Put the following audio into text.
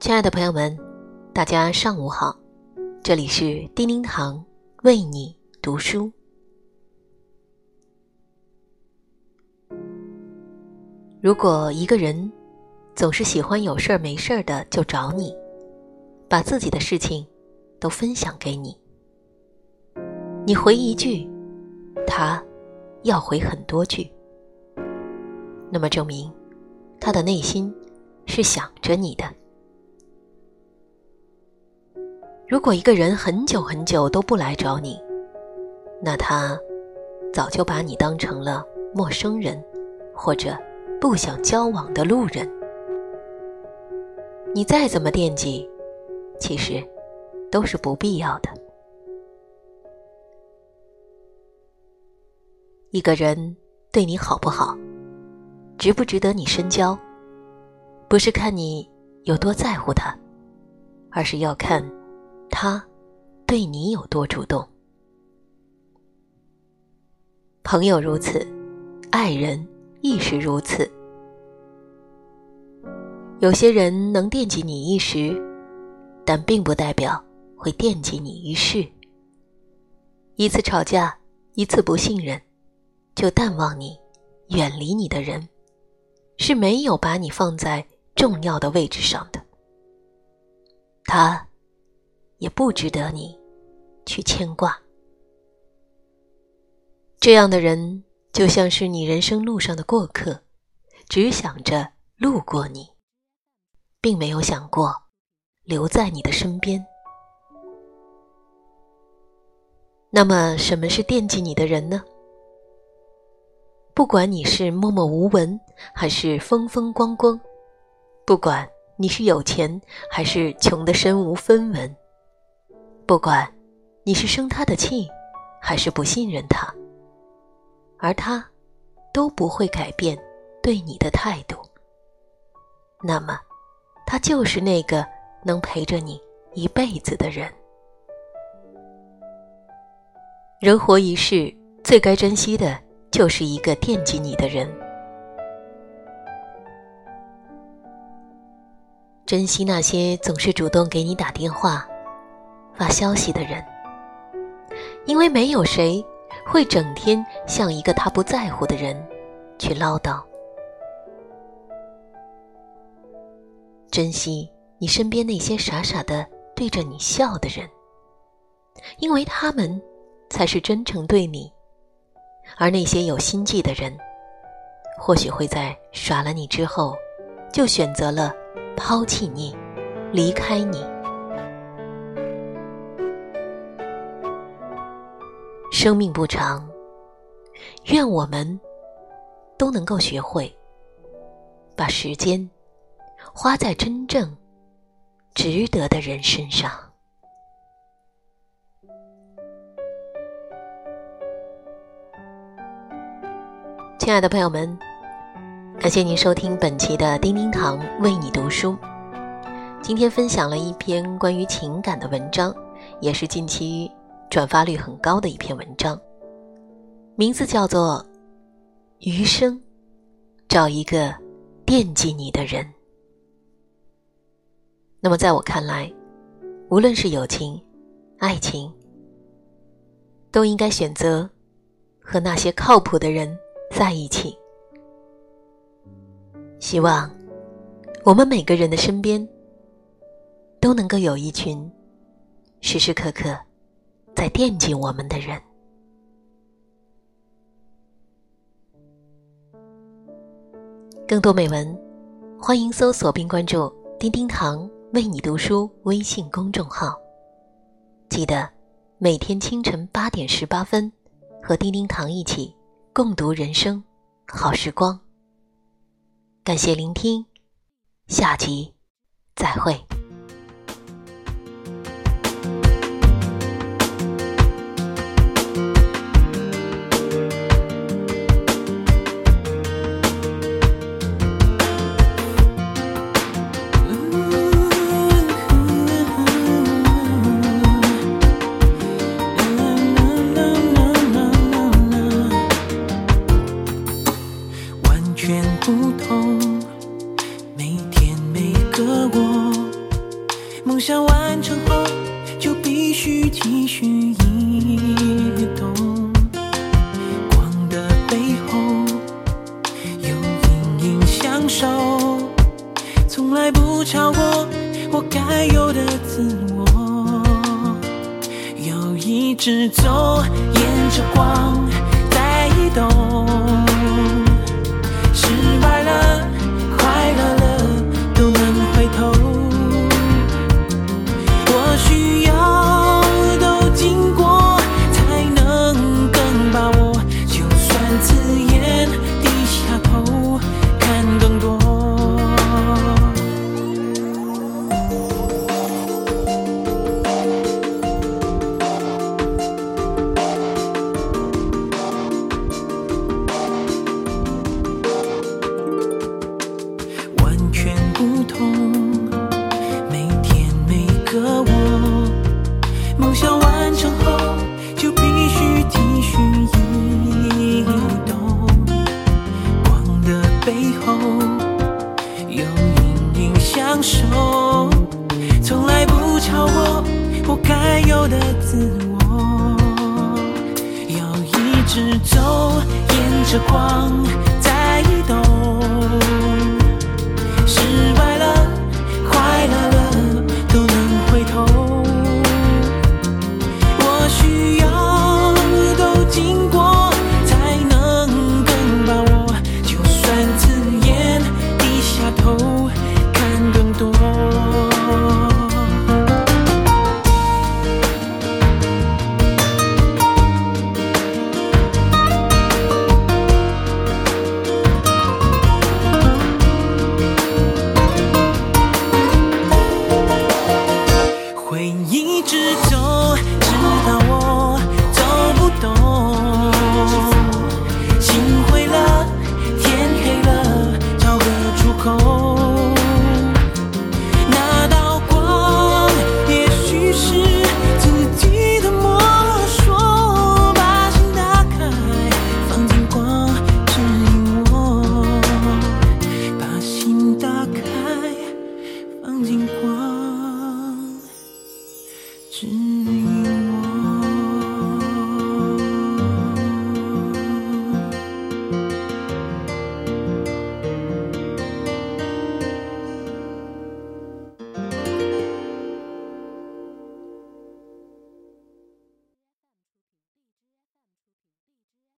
亲爱的朋友们，大家上午好，这里是叮叮堂为你读书。如果一个人总是喜欢有事儿没事儿的就找你，把自己的事情都分享给你，你回一句，他要回很多句，那么证明他的内心是想着你的。如果一个人很久很久都不来找你，那他早就把你当成了陌生人，或者不想交往的路人。你再怎么惦记，其实都是不必要的。一个人对你好不好，值不值得你深交，不是看你有多在乎他，而是要看。他对你有多主动？朋友如此，爱人亦是如此。有些人能惦记你一时，但并不代表会惦记你一世。一次吵架，一次不信任，就淡忘你、远离你的人，是没有把你放在重要的位置上的。他。也不值得你去牵挂。这样的人就像是你人生路上的过客，只想着路过你，并没有想过留在你的身边。那么，什么是惦记你的人呢？不管你是默默无闻，还是风风光光；不管你是有钱，还是穷得身无分文。不管你是生他的气，还是不信任他，而他都不会改变对你的态度，那么他就是那个能陪着你一辈子的人。人活一世，最该珍惜的就是一个惦记你的人，珍惜那些总是主动给你打电话。发消息的人，因为没有谁会整天向一个他不在乎的人去唠叨。珍惜你身边那些傻傻的对着你笑的人，因为他们才是真诚对你，而那些有心计的人，或许会在耍了你之后，就选择了抛弃你，离开你。生命不长，愿我们都能够学会把时间花在真正值得的人身上。亲爱的朋友们，感谢您收听本期的叮叮堂为你读书。今天分享了一篇关于情感的文章，也是近期。转发率很高的一篇文章，名字叫做《余生找一个惦记你的人》。那么，在我看来，无论是友情、爱情，都应该选择和那些靠谱的人在一起。希望我们每个人的身边都能够有一群时时刻刻。惦记我们的人，更多美文，欢迎搜索并关注“丁丁堂为你读书”微信公众号。记得每天清晨八点十八分，和丁丁堂一起共读人生好时光。感谢聆听，下集再会。你懂，光的背后有阴影相守，从来不超过我该有的自我，要一直走，沿着光在移动。直走，沿着光在移动。